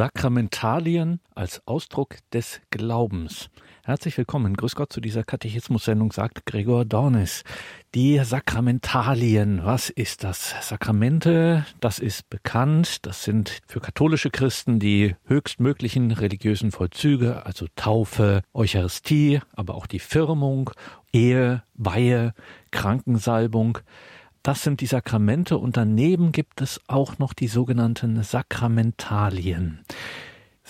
Sakramentalien als Ausdruck des Glaubens. Herzlich willkommen. Grüß Gott zu dieser Katechismus-Sendung, sagt Gregor Dornis. Die Sakramentalien. Was ist das? Sakramente, das ist bekannt. Das sind für katholische Christen die höchstmöglichen religiösen Vollzüge, also Taufe, Eucharistie, aber auch die Firmung, Ehe, Weihe, Krankensalbung. Das sind die Sakramente und daneben gibt es auch noch die sogenannten Sakramentalien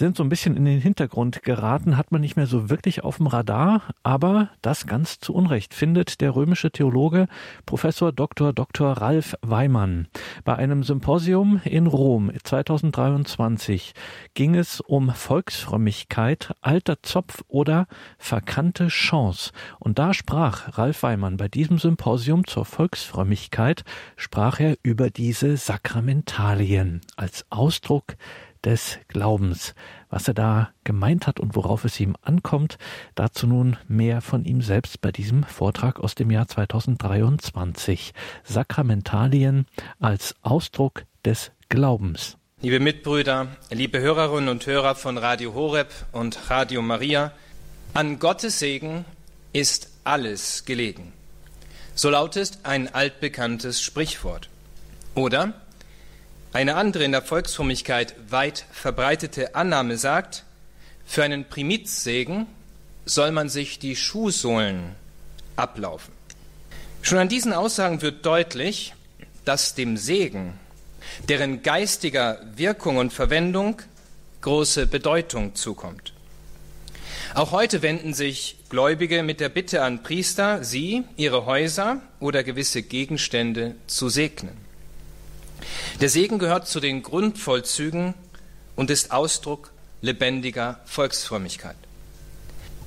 sind so ein bisschen in den Hintergrund geraten, hat man nicht mehr so wirklich auf dem Radar, aber das ganz zu Unrecht findet der römische Theologe Professor Dr. Dr. Ralf Weimann. Bei einem Symposium in Rom 2023 ging es um Volksfrömmigkeit, alter Zopf oder verkannte Chance. Und da sprach Ralf Weimann bei diesem Symposium zur Volksfrömmigkeit, sprach er über diese Sakramentalien als Ausdruck des Glaubens. Was er da gemeint hat und worauf es ihm ankommt, dazu nun mehr von ihm selbst bei diesem Vortrag aus dem Jahr 2023. Sakramentalien als Ausdruck des Glaubens. Liebe Mitbrüder, liebe Hörerinnen und Hörer von Radio Horeb und Radio Maria, an Gottes Segen ist alles gelegen. So lautet ein altbekanntes Sprichwort. Oder eine andere in der Volksfrömmigkeit weit verbreitete Annahme sagt, für einen Primizsegen soll man sich die Schuhsohlen ablaufen. Schon an diesen Aussagen wird deutlich, dass dem Segen, deren geistiger Wirkung und Verwendung große Bedeutung zukommt. Auch heute wenden sich Gläubige mit der Bitte an Priester, sie, ihre Häuser oder gewisse Gegenstände zu segnen. Der Segen gehört zu den Grundvollzügen und ist Ausdruck lebendiger Volksfrömmigkeit.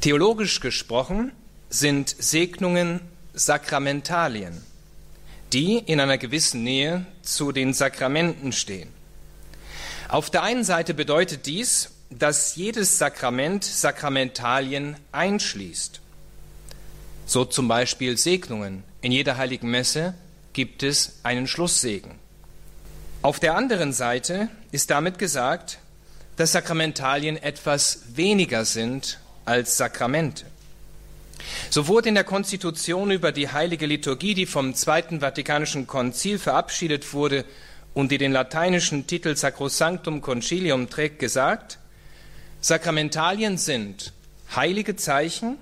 Theologisch gesprochen sind Segnungen Sakramentalien, die in einer gewissen Nähe zu den Sakramenten stehen. Auf der einen Seite bedeutet dies, dass jedes Sakrament Sakramentalien einschließt. So zum Beispiel Segnungen. In jeder heiligen Messe gibt es einen Schlusssegen. Auf der anderen Seite ist damit gesagt, dass Sakramentalien etwas weniger sind als Sakramente. So wurde in der Konstitution über die heilige Liturgie, die vom Zweiten Vatikanischen Konzil verabschiedet wurde und die den lateinischen Titel Sacrosanctum Concilium trägt, gesagt, Sakramentalien sind heilige Zeichen,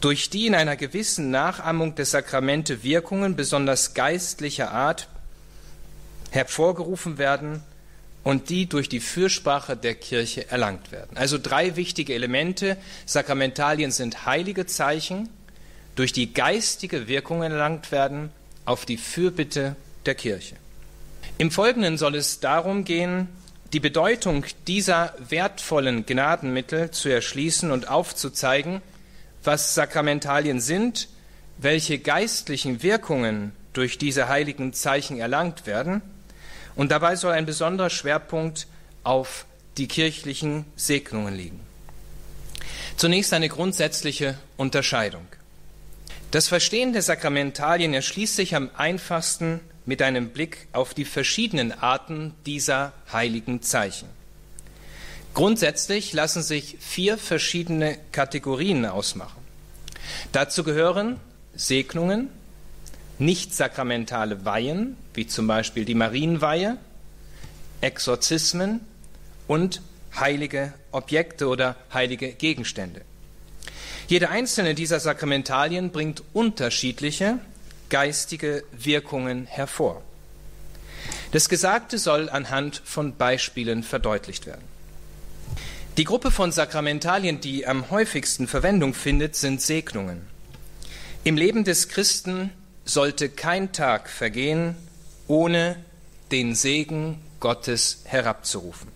durch die in einer gewissen Nachahmung der Sakramente Wirkungen besonders geistlicher Art hervorgerufen werden und die durch die Fürsprache der Kirche erlangt werden. Also drei wichtige Elemente. Sakramentalien sind heilige Zeichen, durch die geistige Wirkung erlangt werden auf die Fürbitte der Kirche. Im Folgenden soll es darum gehen, die Bedeutung dieser wertvollen Gnadenmittel zu erschließen und aufzuzeigen, was Sakramentalien sind, welche geistlichen Wirkungen durch diese heiligen Zeichen erlangt werden und dabei soll ein besonderer Schwerpunkt auf die kirchlichen Segnungen liegen. Zunächst eine grundsätzliche Unterscheidung. Das Verstehen der Sakramentalien erschließt sich am einfachsten mit einem Blick auf die verschiedenen Arten dieser heiligen Zeichen. Grundsätzlich lassen sich vier verschiedene Kategorien ausmachen. Dazu gehören Segnungen, nicht sakramentale Weihen, wie zum Beispiel die Marienweihe, Exorzismen und heilige Objekte oder heilige Gegenstände. Jede einzelne dieser Sakramentalien bringt unterschiedliche geistige Wirkungen hervor. Das Gesagte soll anhand von Beispielen verdeutlicht werden. Die Gruppe von Sakramentalien, die am häufigsten Verwendung findet, sind Segnungen. Im Leben des Christen sollte kein Tag vergehen, ohne den Segen Gottes herabzurufen.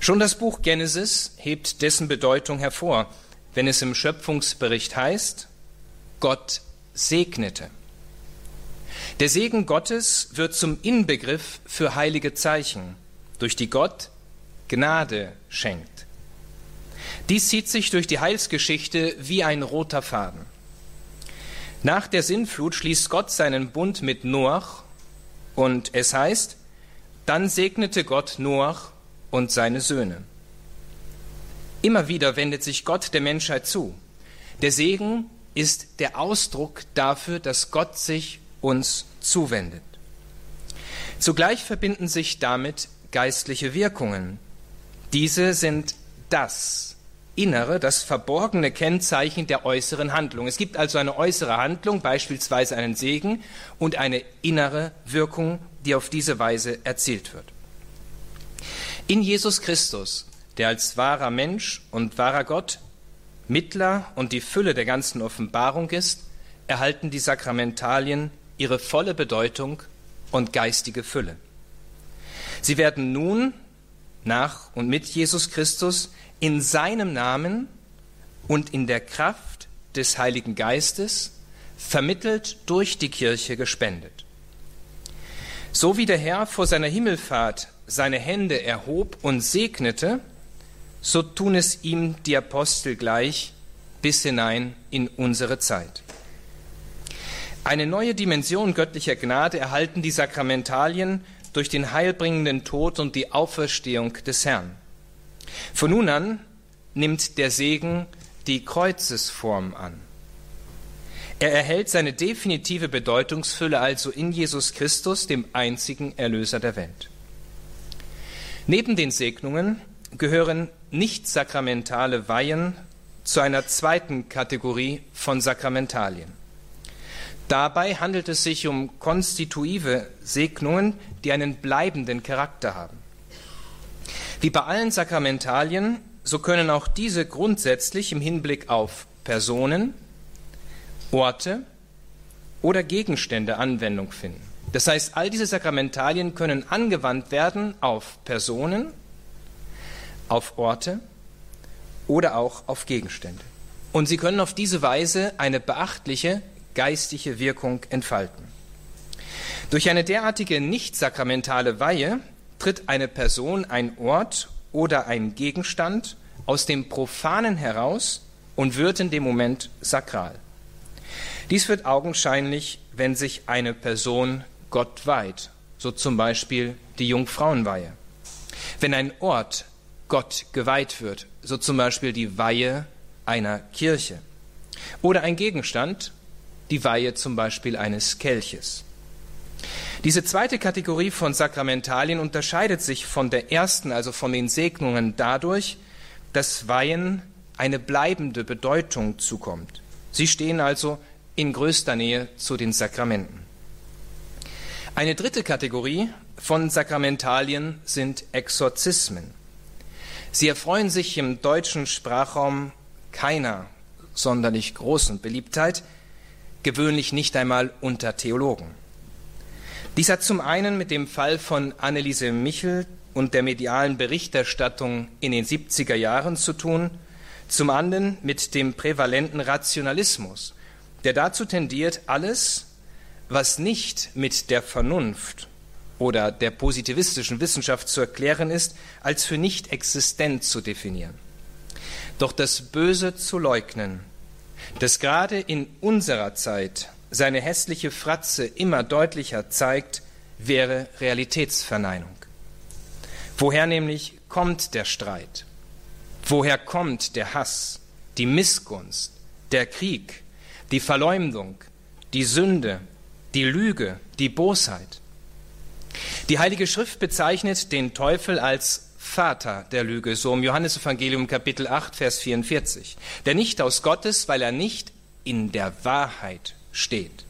Schon das Buch Genesis hebt dessen Bedeutung hervor, wenn es im Schöpfungsbericht heißt, Gott segnete. Der Segen Gottes wird zum Inbegriff für heilige Zeichen, durch die Gott Gnade schenkt. Dies zieht sich durch die Heilsgeschichte wie ein roter Faden. Nach der Sintflut schließt Gott seinen Bund mit Noach und es heißt, dann segnete Gott Noach und seine Söhne. Immer wieder wendet sich Gott der Menschheit zu. Der Segen ist der Ausdruck dafür, dass Gott sich uns zuwendet. Zugleich verbinden sich damit geistliche Wirkungen. Diese sind das innere, das verborgene Kennzeichen der äußeren Handlung. Es gibt also eine äußere Handlung, beispielsweise einen Segen, und eine innere Wirkung, die auf diese Weise erzielt wird. In Jesus Christus der als wahrer Mensch und wahrer Gott Mittler und die Fülle der ganzen Offenbarung ist, erhalten die Sakramentalien ihre volle Bedeutung und geistige Fülle. Sie werden nun nach und mit Jesus Christus in seinem Namen und in der Kraft des Heiligen Geistes vermittelt durch die Kirche gespendet. So wie der Herr vor seiner Himmelfahrt seine Hände erhob und segnete, so tun es ihm die Apostel gleich bis hinein in unsere Zeit. Eine neue Dimension göttlicher Gnade erhalten die Sakramentalien durch den heilbringenden Tod und die Auferstehung des Herrn. Von nun an nimmt der Segen die Kreuzesform an. Er erhält seine definitive Bedeutungsfülle also in Jesus Christus, dem einzigen Erlöser der Welt. Neben den Segnungen gehören nicht sakramentale Weihen zu einer zweiten Kategorie von Sakramentalien. Dabei handelt es sich um konstitutive Segnungen, die einen bleibenden Charakter haben. Wie bei allen Sakramentalien, so können auch diese grundsätzlich im Hinblick auf Personen, Orte oder Gegenstände Anwendung finden. Das heißt, all diese Sakramentalien können angewandt werden auf Personen, auf Orte oder auch auf Gegenstände. Und sie können auf diese Weise eine beachtliche geistige Wirkung entfalten. Durch eine derartige nicht sakramentale Weihe tritt eine Person, ein Ort oder ein Gegenstand aus dem Profanen heraus und wird in dem Moment sakral. Dies wird augenscheinlich, wenn sich eine Person Gott weiht, so zum Beispiel die Jungfrauenweihe. Wenn ein Ort Gott geweiht wird, so zum Beispiel die Weihe einer Kirche. Oder ein Gegenstand, die Weihe zum Beispiel eines Kelches. Diese zweite Kategorie von Sakramentalien unterscheidet sich von der ersten, also von den Segnungen, dadurch, dass Weihen eine bleibende Bedeutung zukommt. Sie stehen also in größter Nähe zu den Sakramenten. Eine dritte Kategorie von Sakramentalien sind Exorzismen. Sie erfreuen sich im deutschen Sprachraum keiner sonderlich großen Beliebtheit, gewöhnlich nicht einmal unter Theologen. Dies hat zum einen mit dem Fall von Anneliese Michel und der medialen Berichterstattung in den 70er Jahren zu tun, zum anderen mit dem prävalenten Rationalismus, der dazu tendiert, alles, was nicht mit der Vernunft oder der positivistischen Wissenschaft zu erklären ist, als für nicht existent zu definieren. Doch das Böse zu leugnen, das gerade in unserer Zeit seine hässliche Fratze immer deutlicher zeigt, wäre Realitätsverneinung. Woher nämlich kommt der Streit? Woher kommt der Hass, die Missgunst, der Krieg, die Verleumdung, die Sünde, die Lüge, die Bosheit? Die Heilige Schrift bezeichnet den Teufel als Vater der Lüge, so im Johannesevangelium Kapitel 8, Vers 44. Der nicht aus Gottes, weil er nicht in der Wahrheit steht.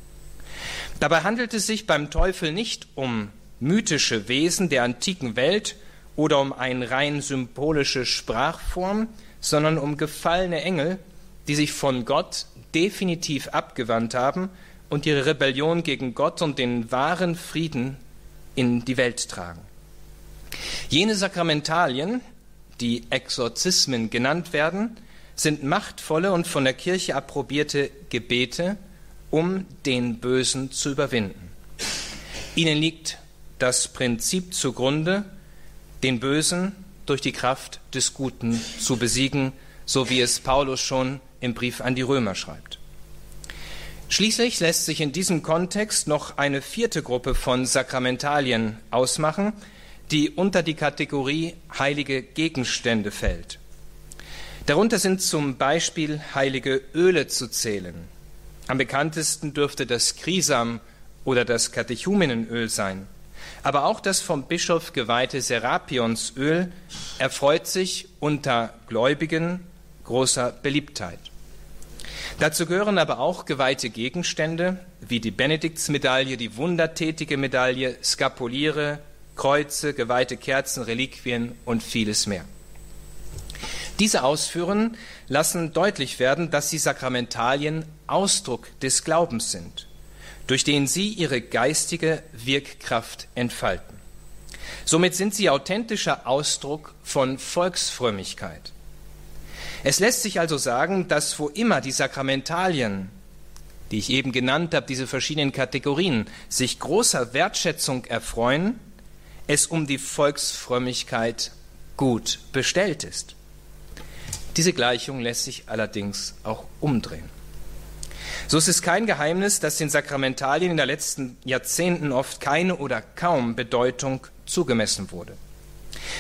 Dabei handelt es sich beim Teufel nicht um mythische Wesen der antiken Welt oder um eine rein symbolische Sprachform, sondern um gefallene Engel, die sich von Gott definitiv abgewandt haben und ihre Rebellion gegen Gott und den wahren Frieden in die Welt tragen. Jene Sakramentalien, die Exorzismen genannt werden, sind machtvolle und von der Kirche approbierte Gebete, um den Bösen zu überwinden. Ihnen liegt das Prinzip zugrunde, den Bösen durch die Kraft des Guten zu besiegen, so wie es Paulus schon im Brief an die Römer schreibt. Schließlich lässt sich in diesem Kontext noch eine vierte Gruppe von Sakramentalien ausmachen, die unter die Kategorie heilige Gegenstände fällt. Darunter sind zum Beispiel heilige Öle zu zählen. Am bekanntesten dürfte das Krisam oder das Katechumenenöl sein. Aber auch das vom Bischof geweihte Serapionsöl erfreut sich unter Gläubigen großer Beliebtheit. Dazu gehören aber auch geweihte Gegenstände wie die Benediktsmedaille, die wundertätige Medaille, Skapuliere, Kreuze, geweihte Kerzen, Reliquien und vieles mehr. Diese Ausführungen lassen deutlich werden, dass die Sakramentalien Ausdruck des Glaubens sind, durch den sie ihre geistige Wirkkraft entfalten. Somit sind sie authentischer Ausdruck von Volksfrömmigkeit. Es lässt sich also sagen, dass wo immer die Sakramentalien, die ich eben genannt habe, diese verschiedenen Kategorien, sich großer Wertschätzung erfreuen, es um die Volksfrömmigkeit gut bestellt ist. Diese Gleichung lässt sich allerdings auch umdrehen. So ist es kein Geheimnis, dass den Sakramentalien in den letzten Jahrzehnten oft keine oder kaum Bedeutung zugemessen wurde.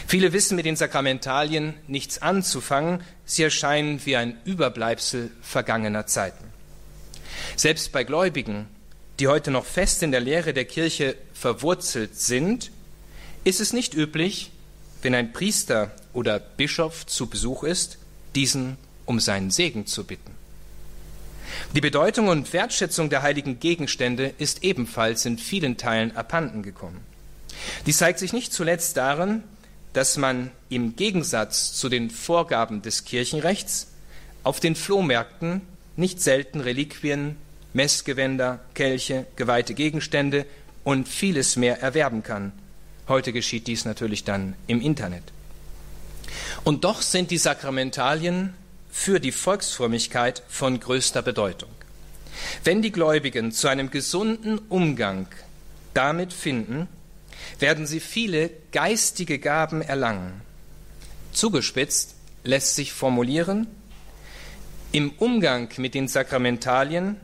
Viele wissen mit den Sakramentalien nichts anzufangen, sie erscheinen wie ein Überbleibsel vergangener Zeiten. Selbst bei Gläubigen, die heute noch fest in der Lehre der Kirche verwurzelt sind, ist es nicht üblich, wenn ein Priester oder Bischof zu Besuch ist, diesen um seinen Segen zu bitten. Die Bedeutung und Wertschätzung der heiligen Gegenstände ist ebenfalls in vielen Teilen abhanden gekommen. Dies zeigt sich nicht zuletzt darin, dass man im Gegensatz zu den Vorgaben des Kirchenrechts auf den Flohmärkten nicht selten Reliquien, Messgewänder, Kelche, geweihte Gegenstände und vieles mehr erwerben kann. Heute geschieht dies natürlich dann im Internet. Und doch sind die Sakramentalien für die Volksfrömmigkeit von größter Bedeutung. Wenn die Gläubigen zu einem gesunden Umgang damit finden, werden sie viele geistige Gaben erlangen. Zugespitzt lässt sich formulieren, im Umgang mit den Sakramentalien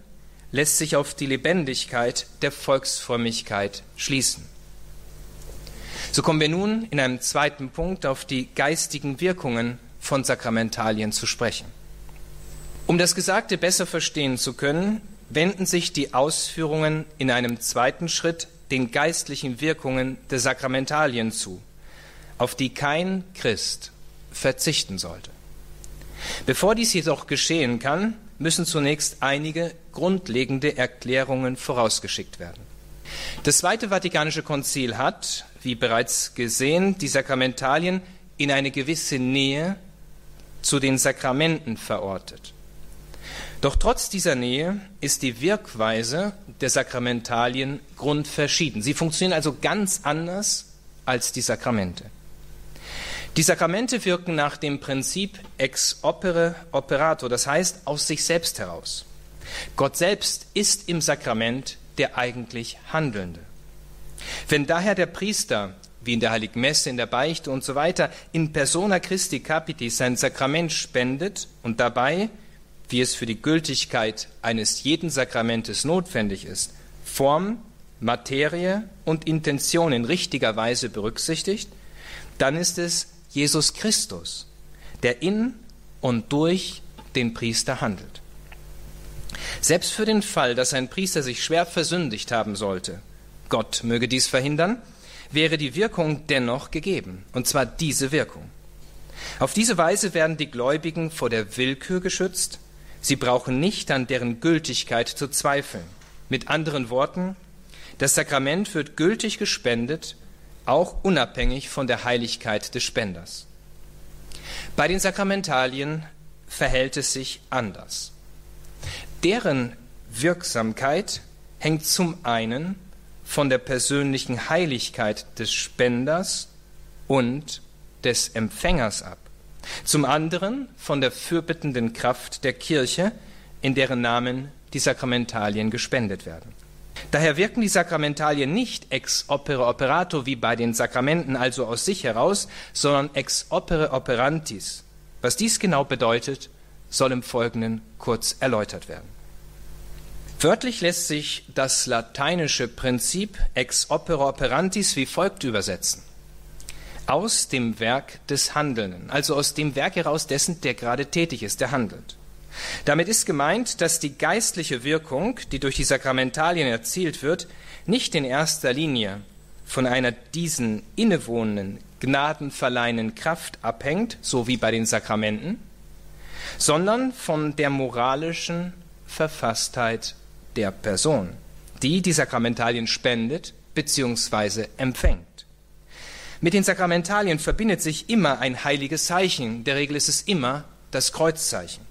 lässt sich auf die Lebendigkeit der Volksfrömmigkeit schließen. So kommen wir nun in einem zweiten Punkt auf die geistigen Wirkungen von Sakramentalien zu sprechen. Um das Gesagte besser verstehen zu können, wenden sich die Ausführungen in einem zweiten Schritt den geistlichen Wirkungen der Sakramentalien zu, auf die kein Christ verzichten sollte. Bevor dies jedoch geschehen kann, müssen zunächst einige grundlegende Erklärungen vorausgeschickt werden. Das Zweite Vatikanische Konzil hat, wie bereits gesehen, die Sakramentalien in eine gewisse Nähe zu den Sakramenten verortet. Doch trotz dieser Nähe ist die Wirkweise der Sakramentalien grundverschieden. Sie funktionieren also ganz anders als die Sakramente. Die Sakramente wirken nach dem Prinzip ex opere operator, das heißt aus sich selbst heraus. Gott selbst ist im Sakrament der eigentlich Handelnde. Wenn daher der Priester, wie in der Heiligen Messe, in der Beichte und so weiter, in persona Christi Capiti sein Sakrament spendet und dabei, wie es für die Gültigkeit eines jeden Sakramentes notwendig ist, Form, Materie und Intention in richtiger Weise berücksichtigt, dann ist es Jesus Christus, der in und durch den Priester handelt. Selbst für den Fall, dass ein Priester sich schwer versündigt haben sollte, Gott möge dies verhindern, wäre die Wirkung dennoch gegeben, und zwar diese Wirkung. Auf diese Weise werden die Gläubigen vor der Willkür geschützt, sie brauchen nicht an deren Gültigkeit zu zweifeln. Mit anderen Worten, das Sakrament wird gültig gespendet, auch unabhängig von der Heiligkeit des Spenders. Bei den Sakramentalien verhält es sich anders. Deren Wirksamkeit hängt zum einen von der persönlichen Heiligkeit des Spenders und des Empfängers ab. Zum anderen von der fürbittenden Kraft der Kirche, in deren Namen die Sakramentalien gespendet werden. Daher wirken die Sakramentalien nicht ex opere operato wie bei den Sakramenten, also aus sich heraus, sondern ex opere operantis. Was dies genau bedeutet, soll im Folgenden kurz erläutert werden. Wörtlich lässt sich das lateinische Prinzip ex opere operantis wie folgt übersetzen. aus dem Werk des Handelnden, also aus dem Werk heraus dessen, der gerade tätig ist, der handelt. Damit ist gemeint, dass die geistliche Wirkung, die durch die Sakramentalien erzielt wird, nicht in erster Linie von einer diesen innewohnenden, gnadenverleihenden Kraft abhängt, so wie bei den Sakramenten, sondern von der moralischen Verfasstheit der Person, die die Sakramentalien spendet bzw. empfängt. Mit den Sakramentalien verbindet sich immer ein heiliges Zeichen. In der Regel ist es immer das Kreuzzeichen.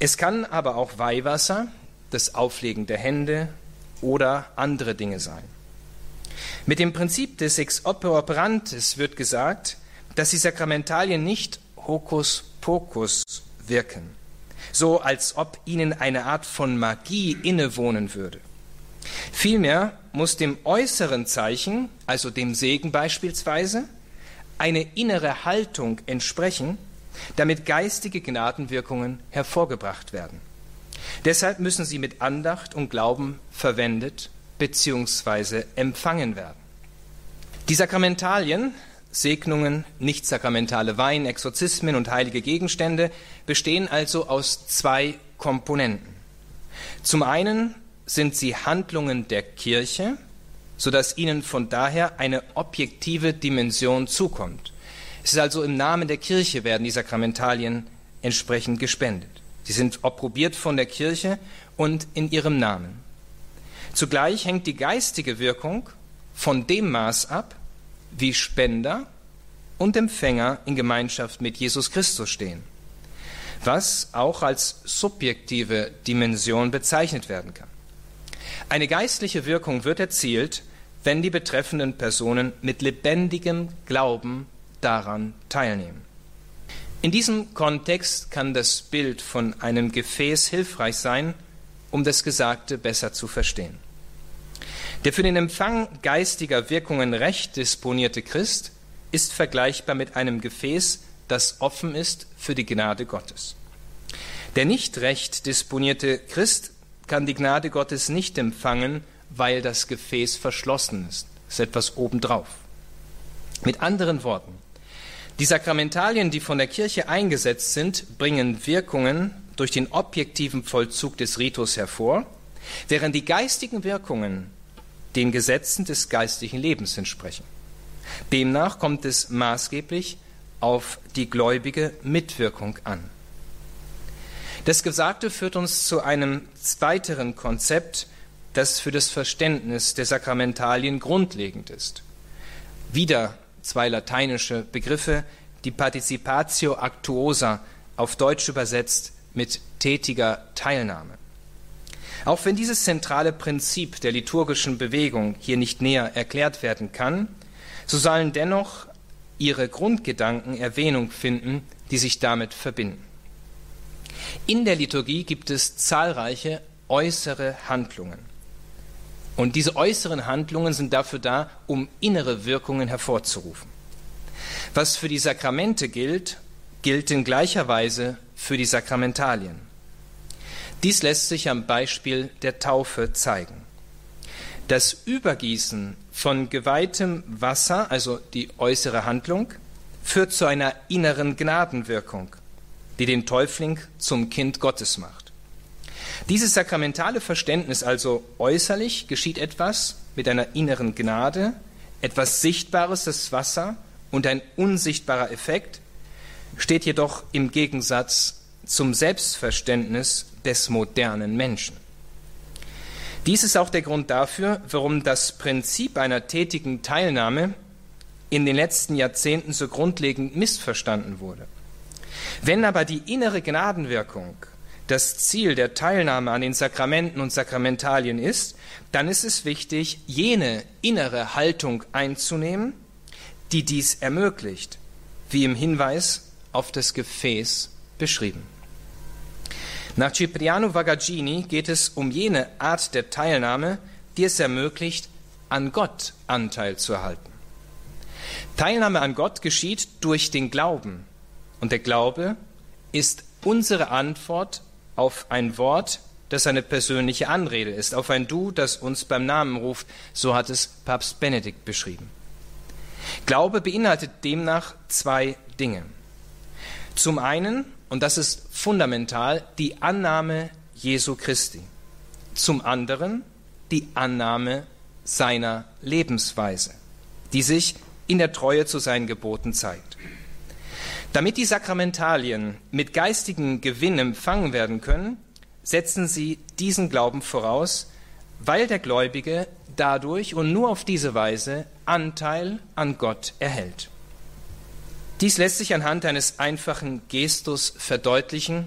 Es kann aber auch Weihwasser, das Auflegen der Hände oder andere Dinge sein. Mit dem Prinzip des Ex opere operantes wird gesagt, dass die Sakramentalien nicht hokus pokus wirken, so als ob ihnen eine Art von Magie innewohnen würde. Vielmehr muss dem äußeren Zeichen, also dem Segen beispielsweise, eine innere Haltung entsprechen, damit geistige Gnadenwirkungen hervorgebracht werden. Deshalb müssen sie mit Andacht und Glauben verwendet bzw. empfangen werden. Die Sakramentalien, Segnungen, nicht sakramentale Wein, Exorzismen und heilige Gegenstände bestehen also aus zwei Komponenten. Zum einen sind sie Handlungen der Kirche, sodass ihnen von daher eine objektive Dimension zukommt. Es ist also im Namen der Kirche werden die Sakramentalien entsprechend gespendet. Sie sind approbiert von der Kirche und in ihrem Namen. Zugleich hängt die geistige Wirkung von dem Maß ab, wie Spender und Empfänger in Gemeinschaft mit Jesus Christus stehen, was auch als subjektive Dimension bezeichnet werden kann. Eine geistliche Wirkung wird erzielt, wenn die betreffenden Personen mit lebendigem Glauben daran teilnehmen. In diesem Kontext kann das Bild von einem Gefäß hilfreich sein, um das Gesagte besser zu verstehen. Der für den Empfang geistiger Wirkungen recht disponierte Christ ist vergleichbar mit einem Gefäß, das offen ist für die Gnade Gottes. Der nicht recht disponierte Christ kann die Gnade Gottes nicht empfangen, weil das Gefäß verschlossen ist. Das ist etwas obendrauf. Mit anderen Worten, die Sakramentalien, die von der Kirche eingesetzt sind, bringen Wirkungen durch den objektiven Vollzug des Ritus hervor, während die geistigen Wirkungen den Gesetzen des geistlichen Lebens entsprechen. Demnach kommt es maßgeblich auf die gläubige Mitwirkung an. Das Gesagte führt uns zu einem weiteren Konzept, das für das Verständnis der Sakramentalien grundlegend ist. Wieder zwei lateinische Begriffe, die Participatio Actuosa, auf Deutsch übersetzt mit tätiger Teilnahme. Auch wenn dieses zentrale Prinzip der liturgischen Bewegung hier nicht näher erklärt werden kann, so sollen dennoch ihre Grundgedanken Erwähnung finden, die sich damit verbinden. In der Liturgie gibt es zahlreiche äußere Handlungen. Und diese äußeren Handlungen sind dafür da, um innere Wirkungen hervorzurufen. Was für die Sakramente gilt, gilt in gleicher Weise für die Sakramentalien. Dies lässt sich am Beispiel der Taufe zeigen. Das Übergießen von geweihtem Wasser, also die äußere Handlung, führt zu einer inneren Gnadenwirkung die den Täufling zum Kind Gottes macht. Dieses sakramentale Verständnis also äußerlich geschieht etwas mit einer inneren Gnade, etwas Sichtbares, das Wasser und ein unsichtbarer Effekt, steht jedoch im Gegensatz zum Selbstverständnis des modernen Menschen. Dies ist auch der Grund dafür, warum das Prinzip einer tätigen Teilnahme in den letzten Jahrzehnten so grundlegend missverstanden wurde. Wenn aber die innere Gnadenwirkung das Ziel der Teilnahme an den Sakramenten und Sakramentalien ist, dann ist es wichtig, jene innere Haltung einzunehmen, die dies ermöglicht, wie im Hinweis auf das Gefäß beschrieben. Nach Cipriano Vagaggini geht es um jene Art der Teilnahme, die es ermöglicht, an Gott Anteil zu erhalten. Teilnahme an Gott geschieht durch den Glauben, und der Glaube ist unsere Antwort auf ein Wort, das eine persönliche Anrede ist, auf ein Du, das uns beim Namen ruft, so hat es Papst Benedikt beschrieben. Glaube beinhaltet demnach zwei Dinge. Zum einen, und das ist fundamental, die Annahme Jesu Christi. Zum anderen die Annahme seiner Lebensweise, die sich in der Treue zu seinen Geboten zeigt. Damit die Sakramentalien mit geistigem Gewinn empfangen werden können, setzen sie diesen Glauben voraus, weil der Gläubige dadurch und nur auf diese Weise Anteil an Gott erhält. Dies lässt sich anhand eines einfachen Gestus verdeutlichen,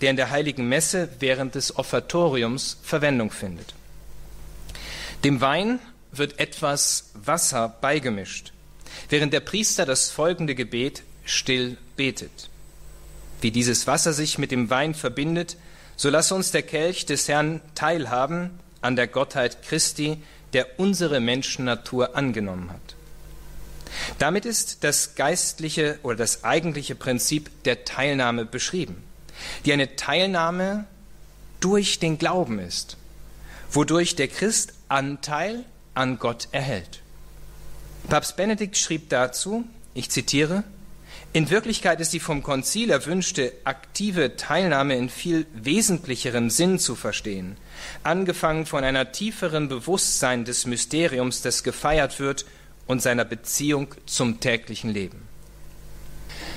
der in der heiligen Messe während des Offertoriums Verwendung findet. Dem Wein wird etwas Wasser beigemischt, während der Priester das folgende Gebet still betet. Wie dieses Wasser sich mit dem Wein verbindet, so lasse uns der Kelch des Herrn teilhaben an der Gottheit Christi, der unsere Menschennatur angenommen hat. Damit ist das geistliche oder das eigentliche Prinzip der Teilnahme beschrieben, die eine Teilnahme durch den Glauben ist, wodurch der Christ Anteil an Gott erhält. Papst Benedikt schrieb dazu, ich zitiere, in Wirklichkeit ist die vom Konzil erwünschte aktive Teilnahme in viel wesentlicherem Sinn zu verstehen, angefangen von einer tieferen Bewusstsein des Mysteriums, das gefeiert wird, und seiner Beziehung zum täglichen Leben.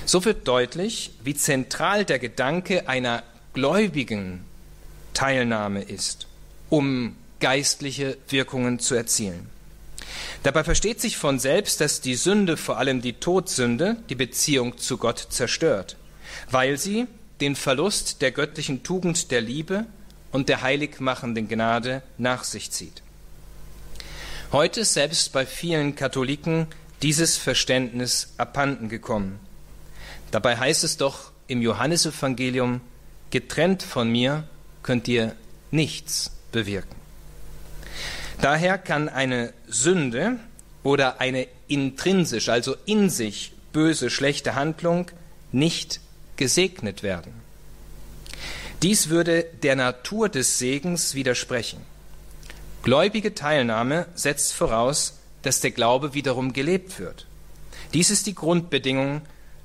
So wird deutlich, wie zentral der Gedanke einer gläubigen Teilnahme ist, um geistliche Wirkungen zu erzielen. Dabei versteht sich von selbst, dass die Sünde, vor allem die Todsünde, die Beziehung zu Gott zerstört, weil sie den Verlust der göttlichen Tugend der Liebe und der heiligmachenden Gnade nach sich zieht. Heute ist selbst bei vielen Katholiken dieses Verständnis abhanden gekommen. Dabei heißt es doch im Johannesevangelium, getrennt von mir könnt ihr nichts bewirken. Daher kann eine Sünde oder eine intrinsisch, also in sich böse, schlechte Handlung nicht gesegnet werden. Dies würde der Natur des Segens widersprechen. Gläubige Teilnahme setzt voraus, dass der Glaube wiederum gelebt wird. Dies ist die Grundbedingung,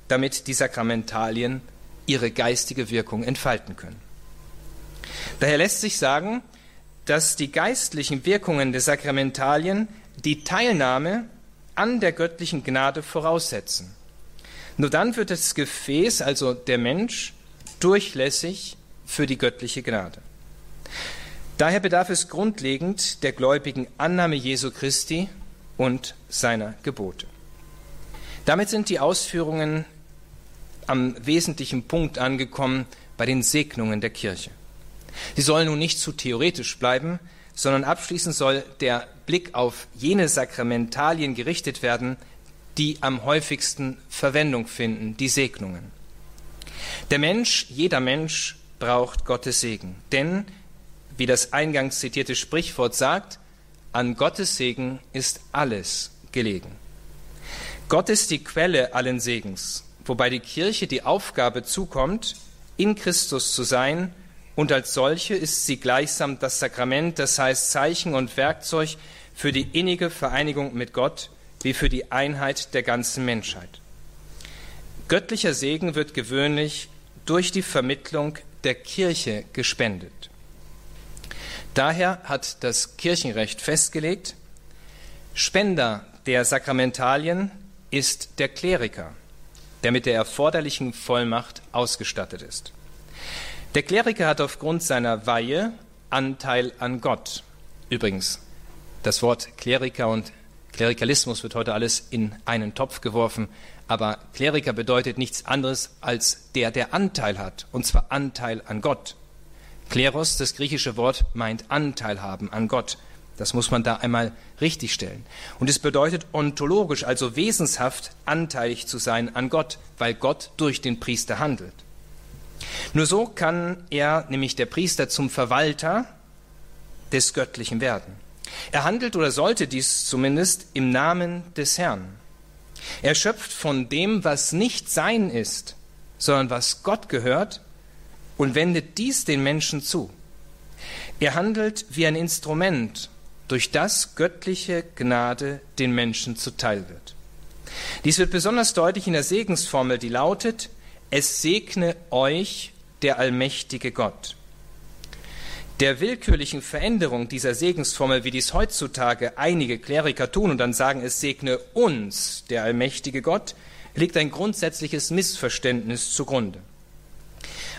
damit die Sakramentalien ihre geistige Wirkung entfalten können. Daher lässt sich sagen, dass die geistlichen Wirkungen der Sakramentalien die Teilnahme an der göttlichen Gnade voraussetzen. Nur dann wird das Gefäß, also der Mensch, durchlässig für die göttliche Gnade. Daher bedarf es grundlegend der gläubigen Annahme Jesu Christi und seiner Gebote. Damit sind die Ausführungen am wesentlichen Punkt angekommen bei den Segnungen der Kirche. Sie sollen nun nicht zu theoretisch bleiben, sondern abschließend soll der Blick auf jene Sakramentalien gerichtet werden, die am häufigsten Verwendung finden, die Segnungen. Der Mensch, jeder Mensch braucht Gottes Segen, denn, wie das eingangs zitierte Sprichwort sagt, an Gottes Segen ist alles gelegen. Gott ist die Quelle allen Segens, wobei die Kirche die Aufgabe zukommt, in Christus zu sein und als solche ist sie gleichsam das Sakrament, das heißt Zeichen und Werkzeug für die innige Vereinigung mit Gott wie für die Einheit der ganzen Menschheit. Göttlicher Segen wird gewöhnlich durch die Vermittlung der Kirche gespendet. Daher hat das Kirchenrecht festgelegt, Spender der Sakramentalien ist der Kleriker, der mit der erforderlichen Vollmacht ausgestattet ist. Der Kleriker hat aufgrund seiner Weihe Anteil an Gott. Übrigens, das Wort Kleriker und Klerikalismus wird heute alles in einen Topf geworfen, aber Kleriker bedeutet nichts anderes als der, der Anteil hat, und zwar Anteil an Gott. Kleros, das griechische Wort, meint Anteil haben an Gott. Das muss man da einmal richtigstellen. Und es bedeutet ontologisch, also wesenshaft anteilig zu sein an Gott, weil Gott durch den Priester handelt. Nur so kann er, nämlich der Priester, zum Verwalter des Göttlichen werden. Er handelt oder sollte dies zumindest im Namen des Herrn. Er schöpft von dem, was nicht sein ist, sondern was Gott gehört, und wendet dies den Menschen zu. Er handelt wie ein Instrument, durch das göttliche Gnade den Menschen zuteil wird. Dies wird besonders deutlich in der Segensformel, die lautet, es segne euch der allmächtige Gott. Der willkürlichen Veränderung dieser Segensformel, wie dies heutzutage einige Kleriker tun und dann sagen, es segne uns der allmächtige Gott, liegt ein grundsätzliches Missverständnis zugrunde.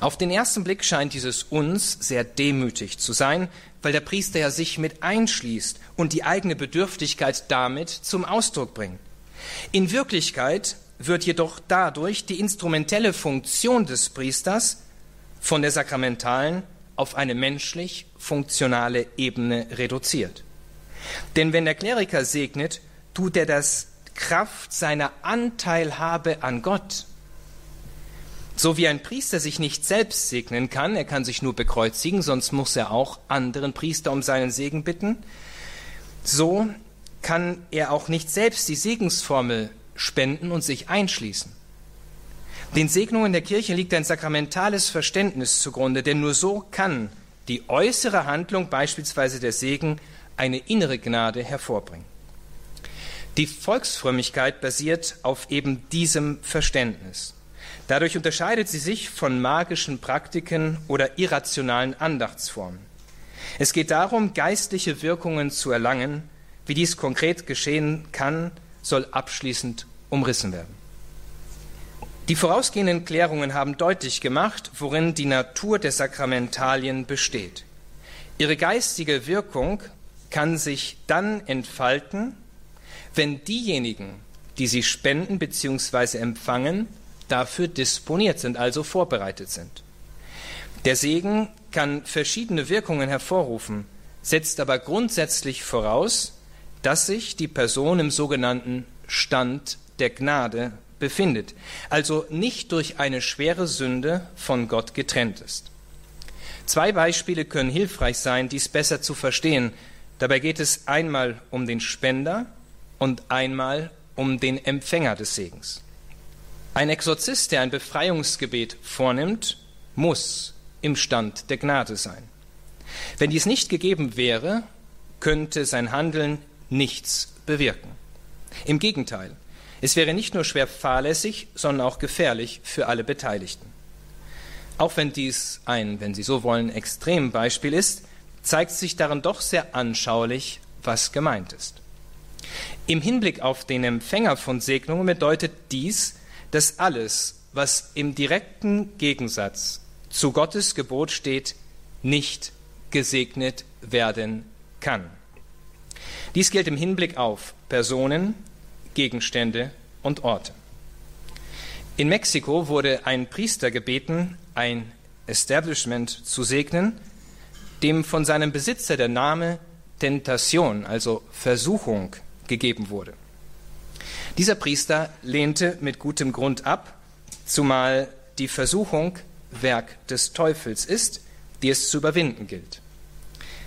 Auf den ersten Blick scheint dieses uns sehr demütig zu sein, weil der Priester ja sich mit einschließt und die eigene Bedürftigkeit damit zum Ausdruck bringt. In Wirklichkeit wird jedoch dadurch die instrumentelle Funktion des Priesters von der sakramentalen auf eine menschlich funktionale Ebene reduziert. Denn wenn der Kleriker segnet, tut er das Kraft seiner Anteilhabe an Gott. So wie ein Priester sich nicht selbst segnen kann, er kann sich nur bekreuzigen, sonst muss er auch anderen Priester um seinen Segen bitten, so kann er auch nicht selbst die Segensformel spenden und sich einschließen. Den Segnungen der Kirche liegt ein sakramentales Verständnis zugrunde, denn nur so kann die äußere Handlung, beispielsweise der Segen, eine innere Gnade hervorbringen. Die Volksfrömmigkeit basiert auf eben diesem Verständnis. Dadurch unterscheidet sie sich von magischen Praktiken oder irrationalen Andachtsformen. Es geht darum, geistliche Wirkungen zu erlangen. Wie dies konkret geschehen kann, soll abschließend umrissen werden. Die vorausgehenden Klärungen haben deutlich gemacht, worin die Natur der Sakramentalien besteht. Ihre geistige Wirkung kann sich dann entfalten, wenn diejenigen, die sie spenden bzw. empfangen, dafür disponiert sind, also vorbereitet sind. Der Segen kann verschiedene Wirkungen hervorrufen, setzt aber grundsätzlich voraus, dass sich die Person im sogenannten Stand der Gnade befindet, also nicht durch eine schwere Sünde von Gott getrennt ist. Zwei Beispiele können hilfreich sein, dies besser zu verstehen. Dabei geht es einmal um den Spender und einmal um den Empfänger des Segens. Ein Exorzist, der ein Befreiungsgebet vornimmt, muss im Stand der Gnade sein. Wenn dies nicht gegeben wäre, könnte sein Handeln nichts bewirken. Im Gegenteil, es wäre nicht nur schwer fahrlässig, sondern auch gefährlich für alle Beteiligten. Auch wenn dies ein, wenn Sie so wollen, Extrembeispiel ist, zeigt sich darin doch sehr anschaulich, was gemeint ist. Im Hinblick auf den Empfänger von Segnungen bedeutet dies, dass alles, was im direkten Gegensatz zu Gottes Gebot steht, nicht gesegnet werden kann. Dies gilt im Hinblick auf Personen, Gegenstände und Orte. In Mexiko wurde ein Priester gebeten, ein Establishment zu segnen, dem von seinem Besitzer der Name Tentation, also Versuchung, gegeben wurde. Dieser Priester lehnte mit gutem Grund ab, zumal die Versuchung Werk des Teufels ist, die es zu überwinden gilt.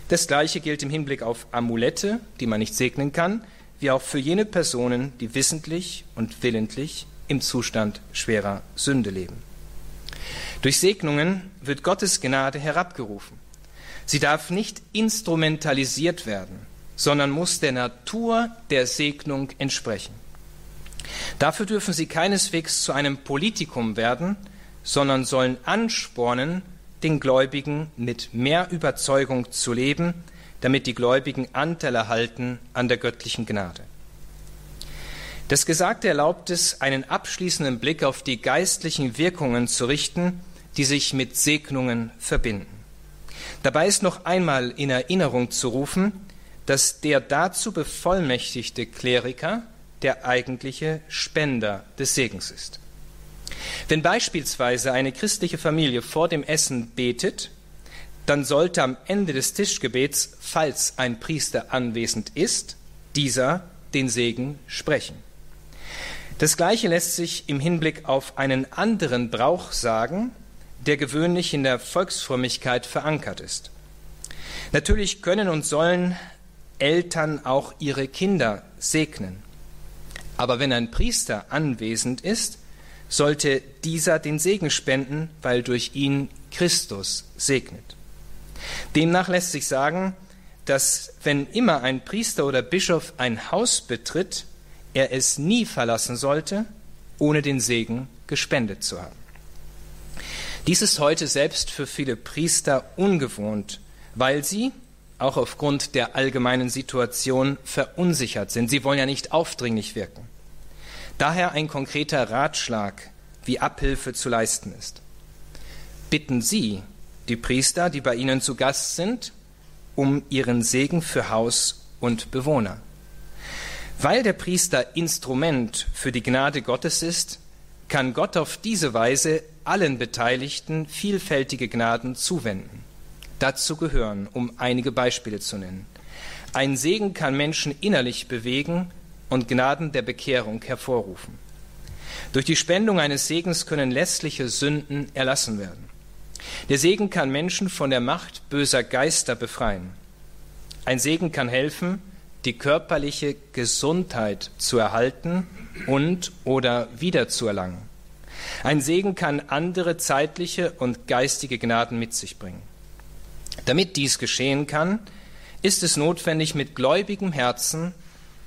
Das Gleiche gilt im Hinblick auf Amulette, die man nicht segnen kann, wie auch für jene Personen, die wissentlich und willentlich im Zustand schwerer Sünde leben. Durch Segnungen wird Gottes Gnade herabgerufen. Sie darf nicht instrumentalisiert werden, sondern muss der Natur der Segnung entsprechen. Dafür dürfen sie keineswegs zu einem Politikum werden, sondern sollen anspornen, den Gläubigen mit mehr Überzeugung zu leben, damit die Gläubigen Anteil erhalten an der göttlichen Gnade. Das Gesagte erlaubt es, einen abschließenden Blick auf die geistlichen Wirkungen zu richten, die sich mit Segnungen verbinden. Dabei ist noch einmal in Erinnerung zu rufen, dass der dazu bevollmächtigte Kleriker der eigentliche Spender des Segens ist. Wenn beispielsweise eine christliche Familie vor dem Essen betet, dann sollte am Ende des Tischgebets, falls ein Priester anwesend ist, dieser den Segen sprechen. Das Gleiche lässt sich im Hinblick auf einen anderen Brauch sagen, der gewöhnlich in der Volksfrömmigkeit verankert ist. Natürlich können und sollen Eltern auch ihre Kinder segnen. Aber wenn ein Priester anwesend ist, sollte dieser den Segen spenden, weil durch ihn Christus segnet. Demnach lässt sich sagen, dass wenn immer ein Priester oder Bischof ein Haus betritt, er es nie verlassen sollte, ohne den Segen gespendet zu haben. Dies ist heute selbst für viele Priester ungewohnt, weil sie, auch aufgrund der allgemeinen Situation, verunsichert sind. Sie wollen ja nicht aufdringlich wirken. Daher ein konkreter Ratschlag, wie Abhilfe zu leisten ist. Bitten Sie die Priester, die bei Ihnen zu Gast sind, um ihren Segen für Haus und Bewohner. Weil der Priester Instrument für die Gnade Gottes ist, kann Gott auf diese Weise allen Beteiligten vielfältige Gnaden zuwenden. Dazu gehören, um einige Beispiele zu nennen. Ein Segen kann Menschen innerlich bewegen und Gnaden der Bekehrung hervorrufen. Durch die Spendung eines Segens können lässliche Sünden erlassen werden. Der Segen kann Menschen von der Macht böser Geister befreien. Ein Segen kann helfen, die körperliche Gesundheit zu erhalten und oder wiederzuerlangen. Ein Segen kann andere zeitliche und geistige Gnaden mit sich bringen. Damit dies geschehen kann, ist es notwendig, mit gläubigem Herzen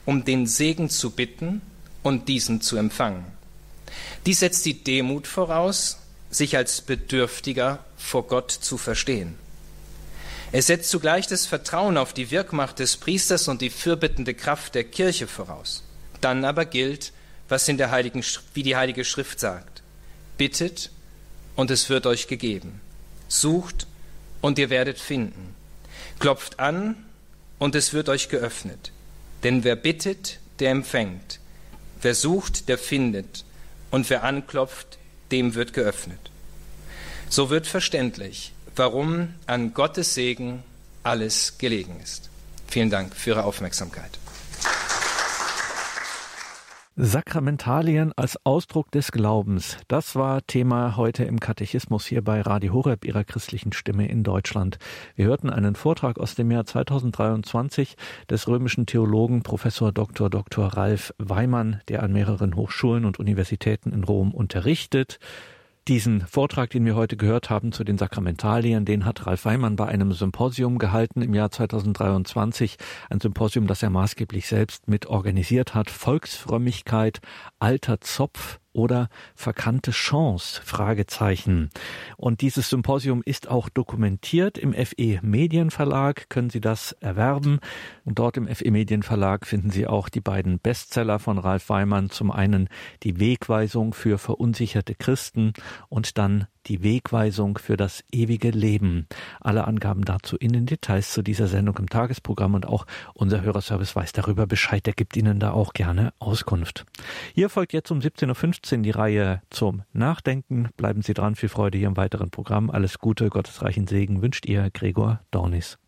um den Segen zu bitten und diesen zu empfangen. Dies setzt die Demut voraus, sich als Bedürftiger vor Gott zu verstehen. Es setzt zugleich das Vertrauen auf die Wirkmacht des Priesters und die fürbittende Kraft der Kirche voraus. Dann aber gilt, was in der Heiligen, wie die Heilige Schrift sagt. Bittet und es wird euch gegeben. Sucht und ihr werdet finden. Klopft an und es wird euch geöffnet. Denn wer bittet, der empfängt. Wer sucht, der findet. Und wer anklopft, dem wird geöffnet. So wird verständlich, warum an Gottes Segen alles gelegen ist. Vielen Dank für Ihre Aufmerksamkeit. Sakramentalien als Ausdruck des Glaubens. Das war Thema heute im Katechismus hier bei Radio Horeb, Ihrer christlichen Stimme in Deutschland. Wir hörten einen Vortrag aus dem Jahr 2023 des römischen Theologen Professor Dr. Dr. Ralf Weimann, der an mehreren Hochschulen und Universitäten in Rom unterrichtet. Diesen Vortrag, den wir heute gehört haben zu den Sakramentalien, den hat Ralf Weimann bei einem Symposium gehalten im Jahr 2023. Ein Symposium, das er maßgeblich selbst mit organisiert hat. Volksfrömmigkeit, alter Zopf oder verkannte Chance? Fragezeichen. Und dieses Symposium ist auch dokumentiert im FE Medienverlag. Können Sie das erwerben? Und dort im FE Medienverlag finden Sie auch die beiden Bestseller von Ralf Weimann. Zum einen die Wegweisung für verunsicherte Christen und dann die Wegweisung für das ewige Leben. Alle Angaben dazu in den Details zu dieser Sendung im Tagesprogramm und auch unser Hörerservice weiß darüber Bescheid. Der gibt Ihnen da auch gerne Auskunft. Hier folgt jetzt um 17.15 Uhr die Reihe zum Nachdenken. Bleiben Sie dran. Viel Freude hier im weiteren Programm. Alles Gute, gottesreichen Segen wünscht Ihr Gregor Dornis.